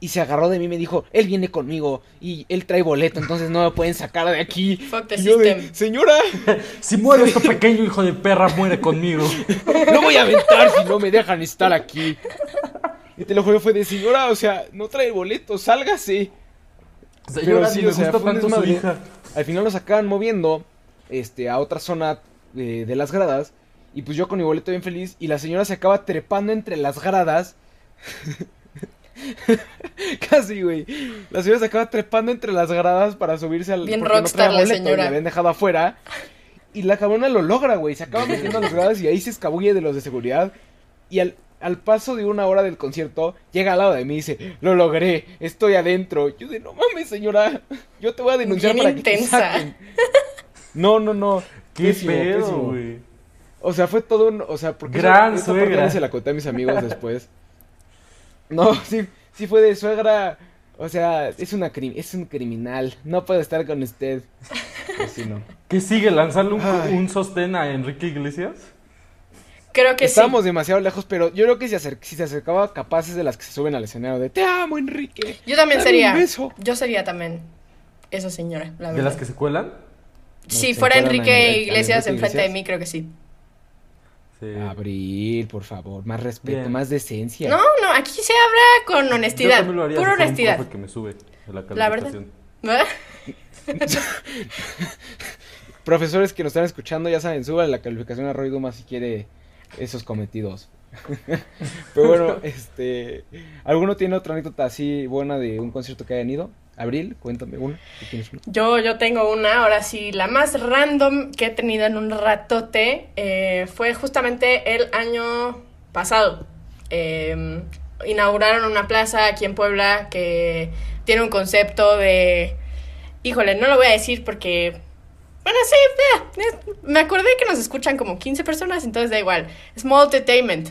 S1: Y se agarró de mí y me dijo, él viene conmigo y él trae boleto, entonces no me pueden sacar de aquí.
S3: Fuck the
S1: yo de, señora,
S2: Si muere este pequeño hijo de perra, muere conmigo.
S1: no voy a aventar si no me dejan estar aquí. Y te lo juro, fue de señora, o sea, no trae boleto, sálgase.
S2: Señora,
S1: sí,
S2: sí, le
S1: o sea,
S2: gusta tanto su hija.
S1: Al final nos acaban moviendo este, a otra zona de, de las gradas. Y pues yo con mi boleto bien feliz. Y la señora se acaba trepando entre las gradas. Casi, güey. La señora se acaba trepando entre las gradas para subirse al.
S3: Bien
S1: no
S3: rockstar la
S1: boleto,
S3: señora.
S1: La habían dejado afuera. Y la cabrona lo logra, güey. Se acaba metiendo a las gradas y ahí se escabulle de los de seguridad. Y al, al paso de una hora del concierto, llega al lado de mí y dice: Lo logré, estoy adentro. Yo de no mames, señora. Yo te voy a denunciar
S3: Bien
S1: para que te
S3: intensa.
S1: saquen". No, no, no.
S2: Qué
S1: Pésimo,
S2: pedo, güey.
S1: O sea, fue todo un. O sea, porque.
S2: Gran
S1: esa parte
S2: suegra.
S1: no se la conté a mis amigos después. No, sí, sí fue de suegra. O sea, es una cri- es un criminal. No puedo estar con usted. Pues sí, no.
S2: ¿Qué sigue? ¿Lanzarle un, un sostén a Enrique Iglesias?
S3: Creo que
S1: Estábamos demasiado lejos, pero yo creo que si, acer- si se acercaba capaces de las que se suben al escenario de Te amo, Enrique.
S3: sí. Yo también
S1: Dame
S3: sería.
S1: un beso.
S3: Yo sería también esa señora, la
S2: ¿De
S3: verdad.
S2: las que se cuelan?
S3: Si
S1: se
S3: fuera Enrique Iglesias enfrente de mí, creo que sí.
S2: Sí.
S1: Abril, por favor, más respeto,
S2: Bien.
S1: más decencia.
S3: No, no, aquí se habla con
S2: Yo
S3: honestidad.
S2: también lo haría si
S3: Pura honestidad.
S2: profe que me sube a la
S3: La verdad. ¿Verdad?
S1: Profesores que nos están escuchando, ya saben, suban la calificación a Roy Dumas si quiere esos cometidos. Pero bueno, este. ¿Alguno tiene otra anécdota así buena de un concierto que hayan ido? Abril, cuéntame una.
S3: Yo, yo tengo una, ahora sí, la más random que he tenido en un ratote eh, fue justamente el año pasado. Eh, inauguraron una plaza aquí en Puebla que tiene un concepto de... Híjole, no lo voy a decir porque... Bueno, sí, es- me acordé que nos escuchan como 15 personas, entonces da igual. Small Entertainment.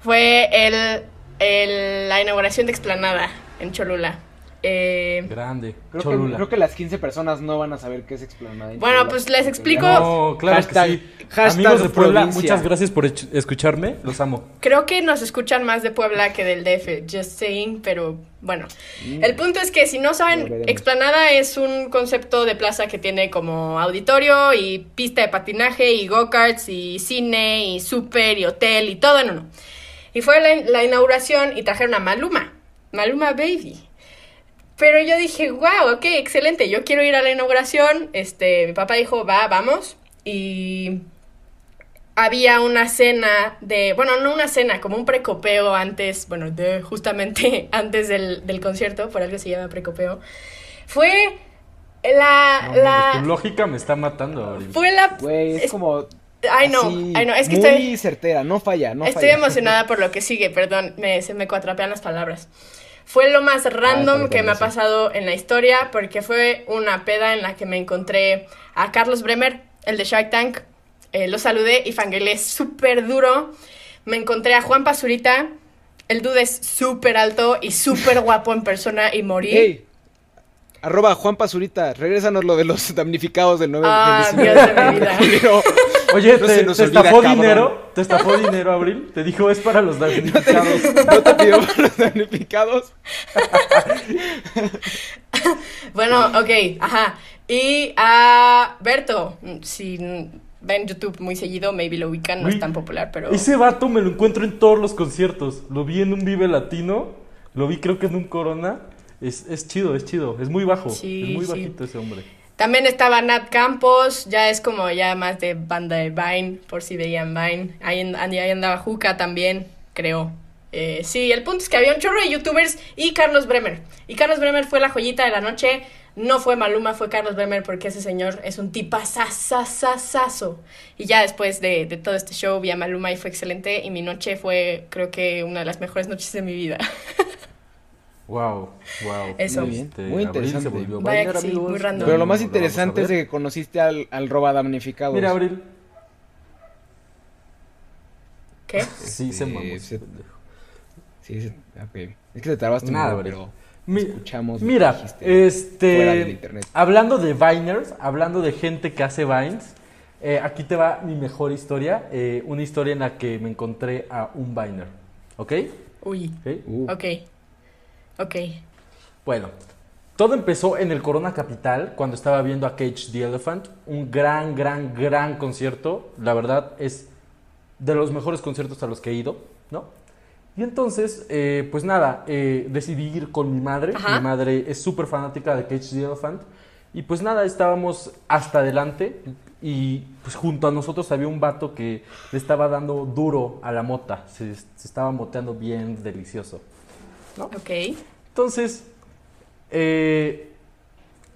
S3: Fue el- la inauguración de Explanada en Cholula. Eh,
S2: Grande.
S1: Creo que,
S2: Cholula.
S1: creo que las 15 personas no van a saber qué es explanada. en
S3: Bueno,
S1: Cholula,
S3: pues les explico.
S1: ya-
S2: No, claro
S1: Hashtag-
S2: que sí.
S1: hashtag
S2: Amigos de Puebla,
S1: provincia.
S2: muchas gracias por escucharme. Los amo.
S3: Creo que nos escuchan más de Puebla que del DF, just saying, pero bueno.
S1: Mm.
S3: El punto es que si no saben. Explanada es un concepto de plaza que tiene como auditorio y pista de patinaje y go-karts y cine y súper y hotel y todo en uno. Y fue la, la inauguración y trajeron a Maluma, Maluma Baby. Pero yo dije, wow, ok, excelente, yo quiero ir a la inauguración. Este, mi papá dijo, va, vamos. Y había una cena de, bueno, no una cena, como un precopeo antes, bueno, de justamente antes del, del concierto, por algo se llama precopeo. Fue la,
S2: No,
S3: la,
S2: tu lógica me está matando ahorita.
S3: fue la,
S1: Güey, es,
S3: es-
S1: como.
S3: Ay, no, ay, no, es que
S1: muy
S3: estoy,
S1: certera, no falla, no
S3: estoy
S1: falla.
S3: emocionada por lo que sigue, perdón, me, se me cuatrapean las palabras. Fue lo más random
S1: está
S3: que me ha pasado en la historia porque fue una peda en la que me encontré a Carlos Bremer, el de Shark Tank. Eh, lo saludé y fangirlé súper duro. Me encontré a Juan Pazurita. El dude es súper alto y súper guapo en persona y morí.
S1: Ey, Arroba Juan Pazurita, regrésanos lo de los damnificados del 9
S3: Ah,
S1: del
S3: Dios de mi vida.
S2: Oye,
S1: No
S2: te,
S1: se nos
S2: te
S1: olvida,
S2: estafó
S1: cabrón.
S2: dinero, te estafó dinero, Abril. Te dijo es para los damnificados.
S1: No te pido por los damnificados.
S3: Bueno, ok, ajá. Y a Berto, si ven YouTube muy seguido, maybe lo ubican, no es tan popular, pero...
S2: Ese vato me lo encuentro en todos los conciertos. Lo vi en un Vive Latino, lo vi creo que en un Corona. Es, es chido, es chido. Es muy bajo.
S3: Sí,
S2: es muy
S3: sí.
S2: bajito ese hombre.
S3: También estaba Nat Campos, ya es como ya más de banda de Vine, por si veían Vine. Ahí, ahí andaba Juca también, creo. Eh, sí, el punto es que había un chorro de youtubers y Carlos Bremer. Y Carlos Bremer fue la joyita de la noche. No fue Maluma, fue Carlos Bremer porque ese señor es un tipazazazazazo. Y ya después de, de todo este show vi a Maluma y fue excelente. Y mi noche fue, creo que, una de las mejores noches de mi vida.
S2: Wow, wow.
S3: Eso.
S1: Muy bien,
S2: Este,
S1: muy
S2: Abril se
S1: interesante.
S2: volvió
S3: Vaya sí,
S2: amigos.
S3: muy random.
S1: Pero lo más interesante es de que conociste al, al roba damnificado.
S2: Mira, Abril.
S3: ¿Qué?
S2: Sí, se mamó.
S1: se- Sí, sí, ok. Es que te trabaste
S2: Nada,
S1: un poco,
S2: Abril.
S1: pero
S2: Mi-
S1: escuchamos.
S2: Mira,
S1: dijiste fuera del
S2: este,
S1: internet.
S2: hablando de Viners, hablando de gente que hace Vines, eh, aquí te va mi mejor historia, eh, una historia en la que me encontré a un Viner, ¿ok?
S3: Uy.
S2: ¿Ok?
S1: Uh,
S3: Ok. Ok.
S2: Bueno, todo empezó en el Corona Capital cuando estaba viendo a Cage the Elephant, un gran, gran, gran concierto, la verdad es de los mejores conciertos a los que he ido, ¿no? Y entonces, eh, pues nada, eh, decidí ir con mi madre.
S3: Ajá.
S2: Mi madre es súper fanática de Cage the Elephant. Y pues nada, estábamos hasta adelante. Y pues junto a nosotros había un vato que le estaba dando duro a la mota. Se, se estaba moteando bien delicioso.
S3: Ok.
S2: Entonces, eh,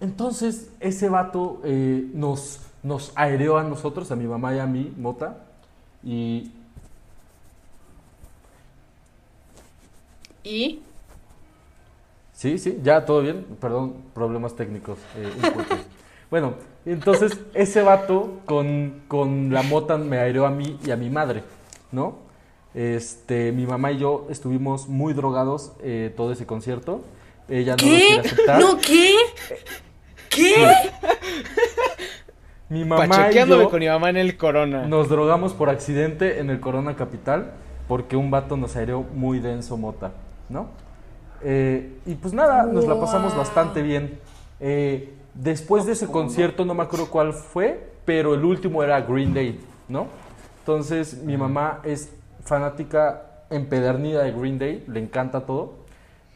S2: entonces ese vato eh, nos, nos aereó a nosotros, a mi mamá y a mí, mota. Y
S3: Y.
S2: Sí, sí, ya todo bien. Perdón, problemas técnicos. eh, bueno, entonces ese vato con, con la mota me aireó a mí y a mi madre, ¿no? Este, mi mamá y yo estuvimos muy drogados eh, todo ese concierto. Ella no lo quiere
S3: ¿Qué?
S2: aceptar.
S3: ¿No qué? ¿Qué?
S2: Mi mamá y
S1: Pachequeándome
S2: yo
S1: con mi mamá en el corona.
S2: nos drogamos por accidente en el Corona Capital porque un vato nos aireó muy denso mota, ¿no? Eh, y pues nada, nos la pasamos bastante bien. Eh, después de ese concierto, no me acuerdo cuál fue, pero el último era Green Day, ¿no? Entonces, mi mamá es fanática empedernida de Green Day, le encanta todo.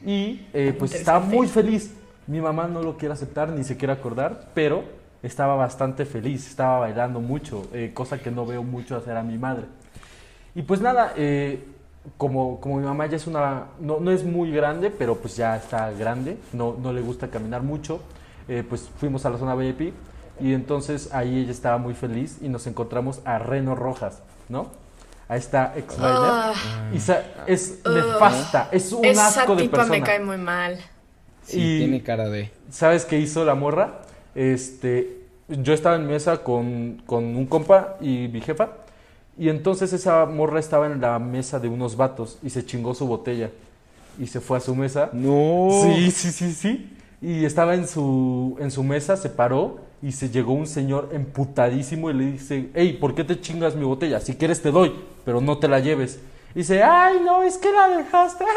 S2: Y eh, pues estaba muy feliz. Mi mamá no lo quiere aceptar ni se quiere acordar, pero estaba bastante feliz, estaba bailando mucho, eh, cosa que no veo mucho hacer a mi madre. Y pues nada, eh, como, como mi mamá ya es una, no, no es muy grande, pero pues ya está grande, no, no le gusta caminar mucho, pues fuimos a la zona VIP y entonces ahí ella estaba muy feliz y nos encontramos a Reno Rojas, ¿no? A esta ex bailer.
S3: Ah,
S2: Y sa- es nefasta, es un
S3: esa
S2: asco de
S3: tipa
S2: persona.
S3: me cae muy mal.
S1: Sí,
S2: y-
S1: tiene cara de.
S2: ¿Sabes qué hizo la morra? Este, yo estaba en mesa con, con un compa y mi jefa. Y entonces esa morra estaba en la mesa de unos vatos y se chingó su botella. Y se fue a su mesa.
S1: No.
S2: Sí, sí, sí, sí. Y estaba en su, en su mesa, se paró y se llegó un señor emputadísimo y le dice, hey, ¿por qué te chingas mi botella? Si quieres te doy, pero no te la lleves. Y dice, ay, no, es que la dejaste.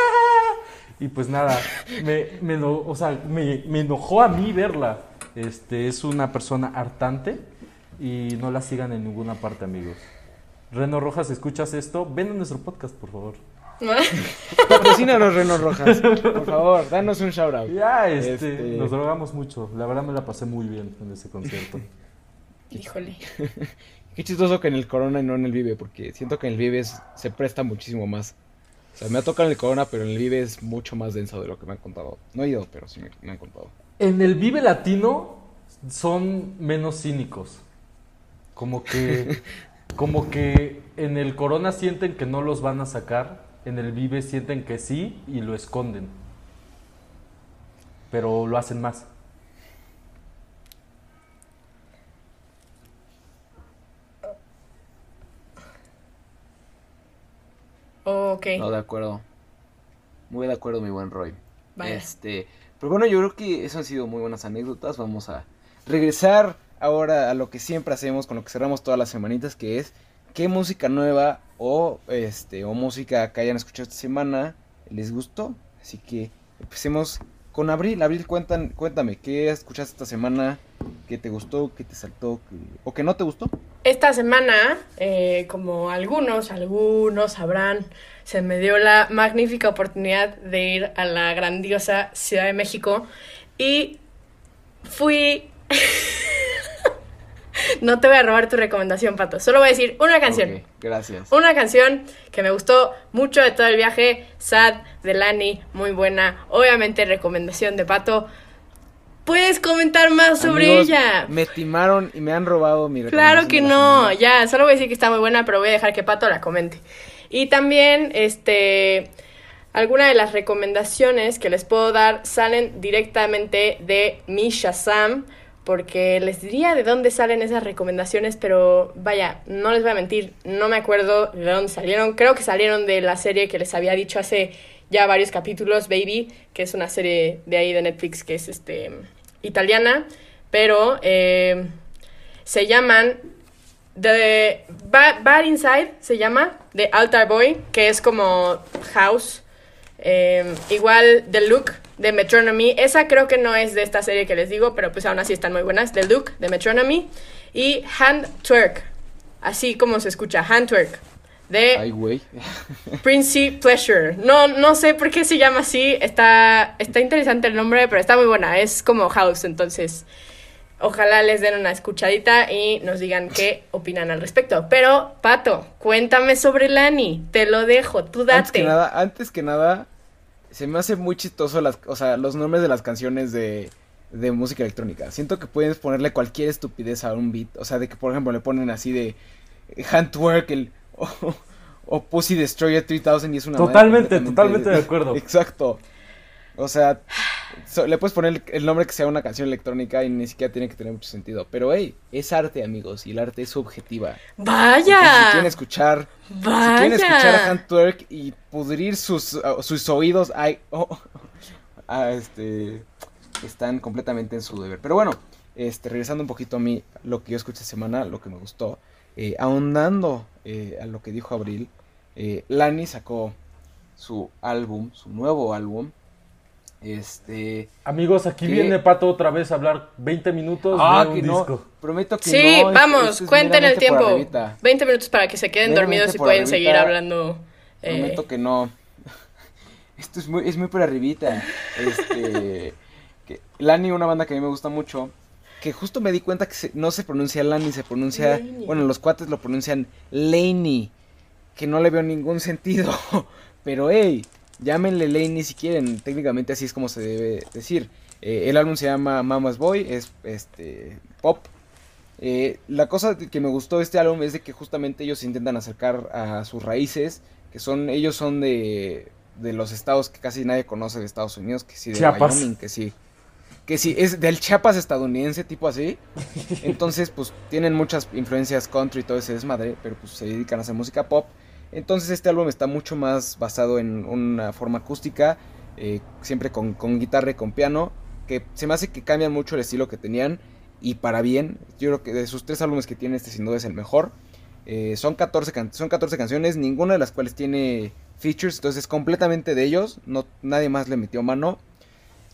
S2: Y pues nada, me, me, o sea, me, me enojó a mí verla. Este, es una persona hartante y no la sigan en ninguna parte, amigos. Reno Rojas, escuchas esto, ven a nuestro podcast, por favor.
S1: Patrocínanos, Reno Rojas. Por favor, danos un shout out.
S2: Ya, este,
S1: Este-
S2: nos drogamos mucho. La verdad me la pasé muy bien en ese concierto.
S3: Híjole.
S1: Qué chistoso que en el Corona y no en el Vive, porque siento que en el Vive es- se presta muchísimo más. O sea, me ha tocado en el Corona, pero en el Vive es mucho más denso de lo que me han contado. No he ido, pero sí me, me han contado.
S2: En el Vive Latino son menos cínicos. Como que, como que en el Corona sienten que no los van a sacar. En el Vive sienten que sí y lo esconden. Pero lo hacen más.
S3: Ok.
S4: No, de acuerdo. Muy de acuerdo, mi buen Roy.
S3: Vaya.
S4: Este,
S1: Pero bueno, yo creo que eso han sido muy buenas anécdotas. Vamos a regresar ahora a lo que siempre hacemos, con lo que cerramos todas las semanitas, que es qué música nueva o este o música que hayan escuchado esta semana les gustó. Así que empecemos con Abril. Abril, cuéntame, ¿qué escuchaste esta semana? ¿Qué te gustó? ¿Qué te saltó? ¿O qué no te gustó?
S3: Esta semana, eh, como algunos, algunos sabrán, se me dio la magnífica oportunidad de ir a la grandiosa Ciudad de México y fui... no te voy a robar tu recomendación, Pato. Solo voy a decir una canción.
S1: Gracias.
S3: Una canción que me gustó mucho de todo el viaje, Sad de Lani, muy buena. Obviamente recomendación de Pato. ¿Puedes comentar más sobre
S1: Amigos,
S3: ella?
S1: Me timaron y me han robado mi
S3: Claro que no, ya, solo voy a decir que está muy buena, pero voy a dejar que Pato la comente. Y también, este, algunas de las recomendaciones que les puedo dar salen directamente de mi Shazam, porque les diría de dónde salen esas recomendaciones, pero vaya, no les voy a mentir, no me acuerdo de dónde salieron. Creo que salieron de la serie que les había dicho hace ya varios capítulos, Baby, que es una serie de ahí de Netflix que es este italiana, pero eh, se llaman The Ba- Bad Inside se llama The Altar Boy, que es como House. Eh, igual The Look de Metronomy. Esa creo que no es de esta serie que les digo, pero pues aún así están muy buenas. The Look de Metronomy. Y Hand Twerk. Así como se escucha, Hand Twerk. De
S1: Ay, güey.
S3: Princey Pleasure. No, no sé por qué se llama así. Está, está interesante el nombre, pero está muy buena. Es como House, entonces. Ojalá les den una escuchadita y nos digan qué opinan al respecto. Pero, Pato, cuéntame sobre Lani. Te lo dejo, tú
S1: Antes que
S3: date.
S1: nada, antes que nada, se me hace muy chistoso las, o sea, los nombres de las canciones de, de música electrónica. Siento que puedes ponerle cualquier estupidez a un beat. O sea, de que por ejemplo le ponen así de Handwork el, o, o Pussy Destroyer 3000 y es una
S2: Totalmente, totalmente de acuerdo.
S1: Exacto. O sea, so- le puedes poner el, nombre que sea una canción electrónica y ni siquiera tiene que tener mucho sentido. Pero hey, es arte, amigos, y el arte es subjetiva. Entonces, si
S3: Vaya.
S1: quieren escuchar si
S3: Vaya.
S1: quieren escuchar a Hand Twerk y pudrir sus, uh, sus oídos, ay, oh, ah, este, están completamente en su deber. Pero bueno, este, regresando un poquito a mí, lo que yo escuché esta semana, lo que me gustó, eh, ahondando eh, a lo que dijo Abril, eh, Lani sacó su álbum, su nuevo álbum, este...
S2: Amigos, aquí
S1: ¿Qué?
S2: viene Pato otra vez a hablar 20 minutos
S1: Ah,
S2: de un
S1: que no,
S2: disco.
S1: prometo que
S3: Sí,
S1: no, es-
S3: vamos,
S1: esto es
S3: cuenten el tiempo.
S1: arribita.
S3: 20 minutos para que se queden dormidos y pueden
S1: arribita.
S3: seguir hablando. eh,
S1: Prometo que no. Esto es muy, es muy por arribita. Este. que Lani, una banda que a mí me gusta mucho. Que justo me di cuenta que se- no se pronuncia Lani, se pronuncia.
S3: Laney.
S1: Bueno, los cuates lo pronuncian Laney. Que no le veo ningún sentido. Pero hey, llámenle Laney si quieren. Técnicamente así es como se debe decir. Eh, el álbum se llama Mama's Boy, es este pop. Eh, la cosa que me gustó de este álbum es de que justamente ellos intentan acercar a sus raíces, que son, ellos son de, de los estados que casi nadie conoce de Estados Unidos, que sí de
S2: Chiapas.
S1: Wyoming, que sí, que sí, es del Chiapas estadounidense, tipo así. Entonces, pues tienen muchas influencias country y todo ese desmadre, pero pues se dedican a hacer música pop. Entonces este álbum está mucho más basado en una forma acústica, eh, siempre con, guitarra y con piano, que se me hace que cambian mucho el estilo que tenían y para bien. Yo creo que de sus tres álbumes que tiene este sin duda es el mejor. Eh, son, 14 can- son 14 canciones, ninguna de las cuales tiene features, entonces es completamente de ellos, no, nadie más le metió mano.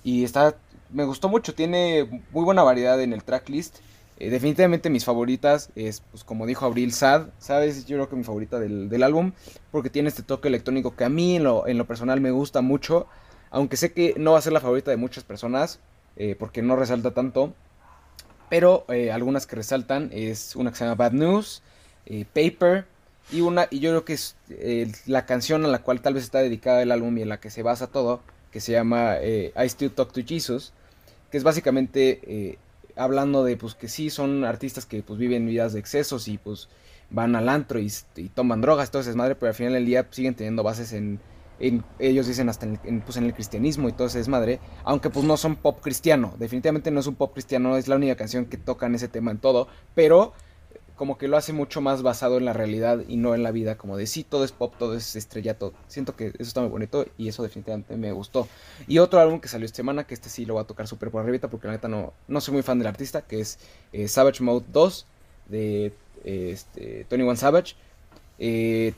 S1: Y está, me gustó mucho, tiene muy buena variedad en el tracklist. Eh, definitivamente mis favoritas es, pues como dijo Abril, Sad. Sad es yo creo que mi favorita del, del álbum, porque tiene este toque electrónico que a mí en lo, en lo personal me gusta mucho. Aunque sé que no va a ser la favorita de muchas personas, eh, porque no resalta tanto. Pero eh, algunas que resaltan es una que se llama Bad News, Paper, y una, y yo creo que es la canción a la cual tal vez está dedicada el álbum y en la que se basa todo, que se llama I Still Talk to Jesus, que es básicamente hablando de pues que sí son artistas que pues viven vidas de excesos y pues van al antro y, y toman drogas, todo ese desmadre, pero al final del día pues, siguen teniendo bases en, ellos dicen hasta en, pues, en el cristianismo y todo ese desmadre, aunque pues no son pop cristiano, definitivamente no es un pop cristiano, es la única canción que tocan ese tema en todo, pero como que lo hace mucho más basado en la realidad y no en la vida, como de sí, todo es pop, todo es estrellato. Siento que eso está muy bonito y eso definitivamente me gustó. Y otro álbum que salió esta semana, que este sí lo voy a tocar súper por arribita porque la neta no, no soy muy fan del artista, que es eh, Savage Mode 2 de eh, este, Tony One Savage. Eh,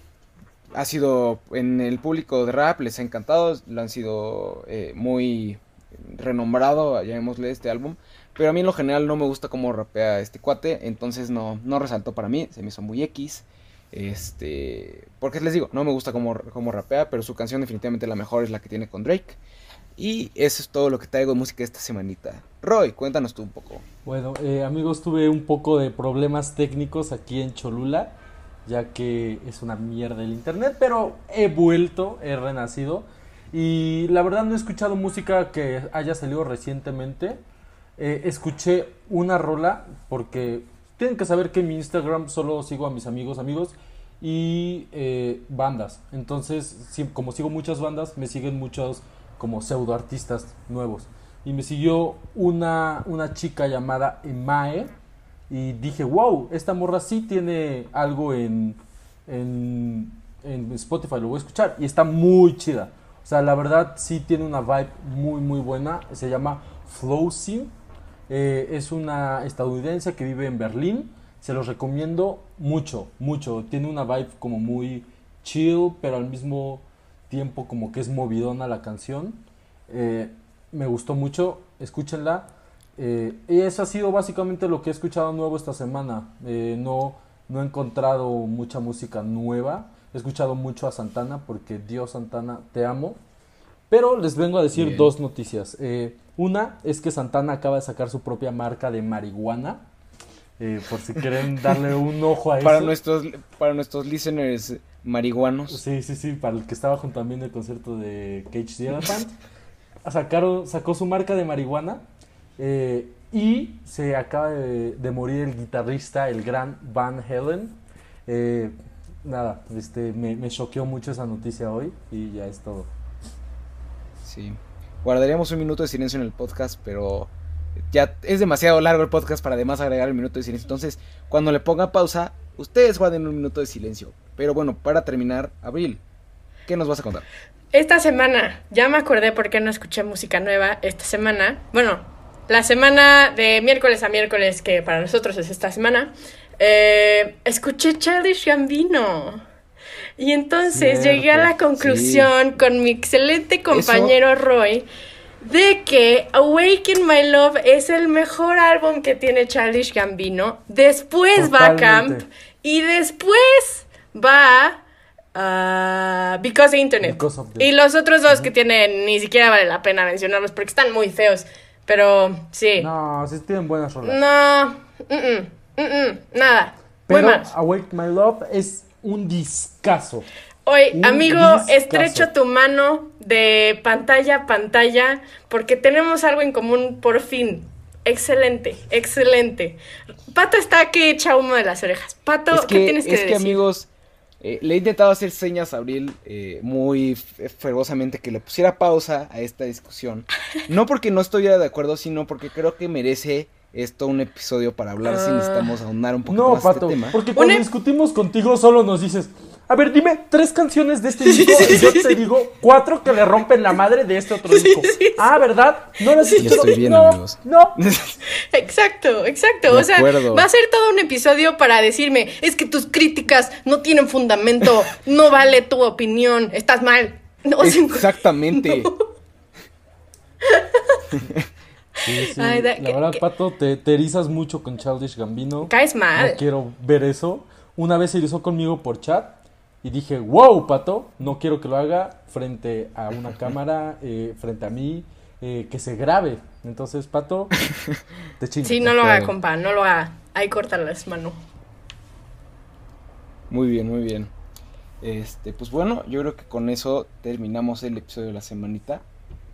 S1: ha sido en el público de rap, les ha encantado, lo han sido muy renombrado, llamémosle este álbum. Pero a mí en lo general no me gusta cómo rapea este cuate, entonces no, no resaltó para mí, se me hizo muy X. Este, porque les digo, no me gusta cómo, cómo rapea, pero su canción definitivamente la mejor es la que tiene con Drake. Y eso es todo lo que traigo de música esta semanita. Roy, cuéntanos tú un poco.
S2: Bueno, eh, amigos, tuve un poco de problemas técnicos aquí en Cholula, ya que es una mierda el internet, pero he vuelto, he renacido. Y la verdad no he escuchado música que haya salido recientemente. Eh, escuché una rola porque tienen que saber que en mi Instagram solo sigo a mis amigos, amigos y eh, bandas. Entonces, como sigo muchas bandas, me siguen muchos como pseudo artistas nuevos. Y me siguió una, una chica llamada Emae y dije, wow, esta morra sí tiene algo en, en, en Spotify, lo voy a escuchar. Y está muy chida. O sea, la verdad sí tiene una vibe muy, muy buena. Se llama Flow eh, es una estadounidense que vive en Berlín. Se los recomiendo mucho, mucho. Tiene una vibe como muy chill, pero al mismo tiempo como que es movidona la canción. Eh, me gustó mucho, escúchenla. Eh, y eso ha sido básicamente lo que he escuchado nuevo esta semana. no, no he encontrado mucha música nueva. He escuchado mucho a Santana porque Dios Santana, te amo. Pero les vengo a decir dos noticias. Una es que Santana acaba de sacar su propia marca de marihuana. Eh, por si quieren darle un ojo a
S1: para
S2: eso.
S1: Nuestros, para nuestros listeners marihuanos.
S2: Sí, sí, sí, para el que estaba junto también el concierto de Cage the Elephant. Sacaron, sacó su marca de marihuana eh, y se acaba de, morir el guitarrista, el gran Van Helen. Eh, nada, este, me, me choqueó mucho esa noticia hoy y ya es todo.
S1: Sí. Guardaríamos un minuto de silencio en el podcast, pero ya es demasiado largo el podcast para además agregar el minuto de silencio. Entonces, cuando le ponga pausa, ustedes guarden un minuto de silencio. Pero bueno, para terminar, Abril, ¿qué nos vas a contar?
S3: Esta semana, ya me acordé por qué no escuché música nueva esta semana. Bueno, la semana de miércoles a miércoles, que para nosotros es esta semana, eh, escuché Childish Gambino. Y entonces llegué a la conclusión con mi excelente compañero Roy de que Awaken My Love es el mejor álbum que tiene Childish Gambino. Después va Camp y después va uh, Because of Internet. y los otros dos que tienen ni siquiera vale la pena mencionarlos porque están muy feos. Pero sí.
S2: No, sí tienen buenas rolas.
S3: No, nada.
S2: Pero Awake My Love es un discazo.
S3: Hoy, amigo, estrecho tu mano de pantalla a pantalla porque tenemos algo en común por fin. Excelente, excelente. Pato está aquí echa humo de las orejas. Pato, ¿qué tienes que decir?
S1: Es que, amigos, eh, le he intentado hacer señas a Abril eh, muy fervosamente que le pusiera pausa a esta discusión. No porque no estoy de acuerdo, sino porque creo que merece esto un episodio para hablar si ah. necesitamos ahondar un poco más este tema.
S2: Porque cuando discutimos contigo solo nos dices, a ver, dime tres canciones de este disco y yo te digo cuatro que le rompen la madre de este otro disco. ah, ¿verdad?
S1: No lo sé. Estoy bien,
S2: no,
S1: amigos.
S2: No.
S3: exacto, exacto. o sea, va a ser todo un episodio para decirme, es que tus críticas no tienen fundamento, no vale tu opinión, estás mal.
S1: Exactamente.
S2: Sí, sí. la verdad, Pato, te, te, erizas mucho con Childish Gambino.
S3: Caes mal.
S2: No quiero ver eso. Una vez se erizó conmigo por chat y dije, wow, Pato, no quiero que lo haga frente a una cámara, eh, frente a mí, eh, que se grabe. Entonces, Pato, te chingo.
S3: Sí, no lo haga, compa, no lo haga. Ahí las mano.
S1: Muy bien, muy bien. Este, pues bueno, yo creo que con eso terminamos el episodio de la semanita.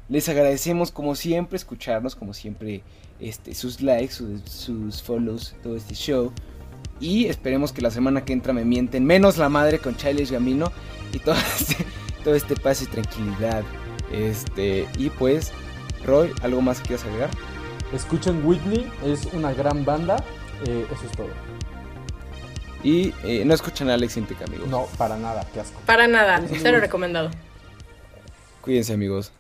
S1: Les agradecemos como siempre escucharnos, como siempre este, sus likes, sus, follows, todo este show. Y esperemos que la semana que entra me mienten menos la madre con Childish Gamino y todo este, todo este paz y tranquilidad. Este, y pues, Roy, ¿algo más que quieras agregar?
S2: Escuchen Whitney, es una gran banda. Eh, eso es todo.
S1: Y eh, no escuchan a Alex Intec, amigos.
S2: No, para nada, qué asco.
S3: Para nada, cero recomendado.
S1: Cuídense, amigos.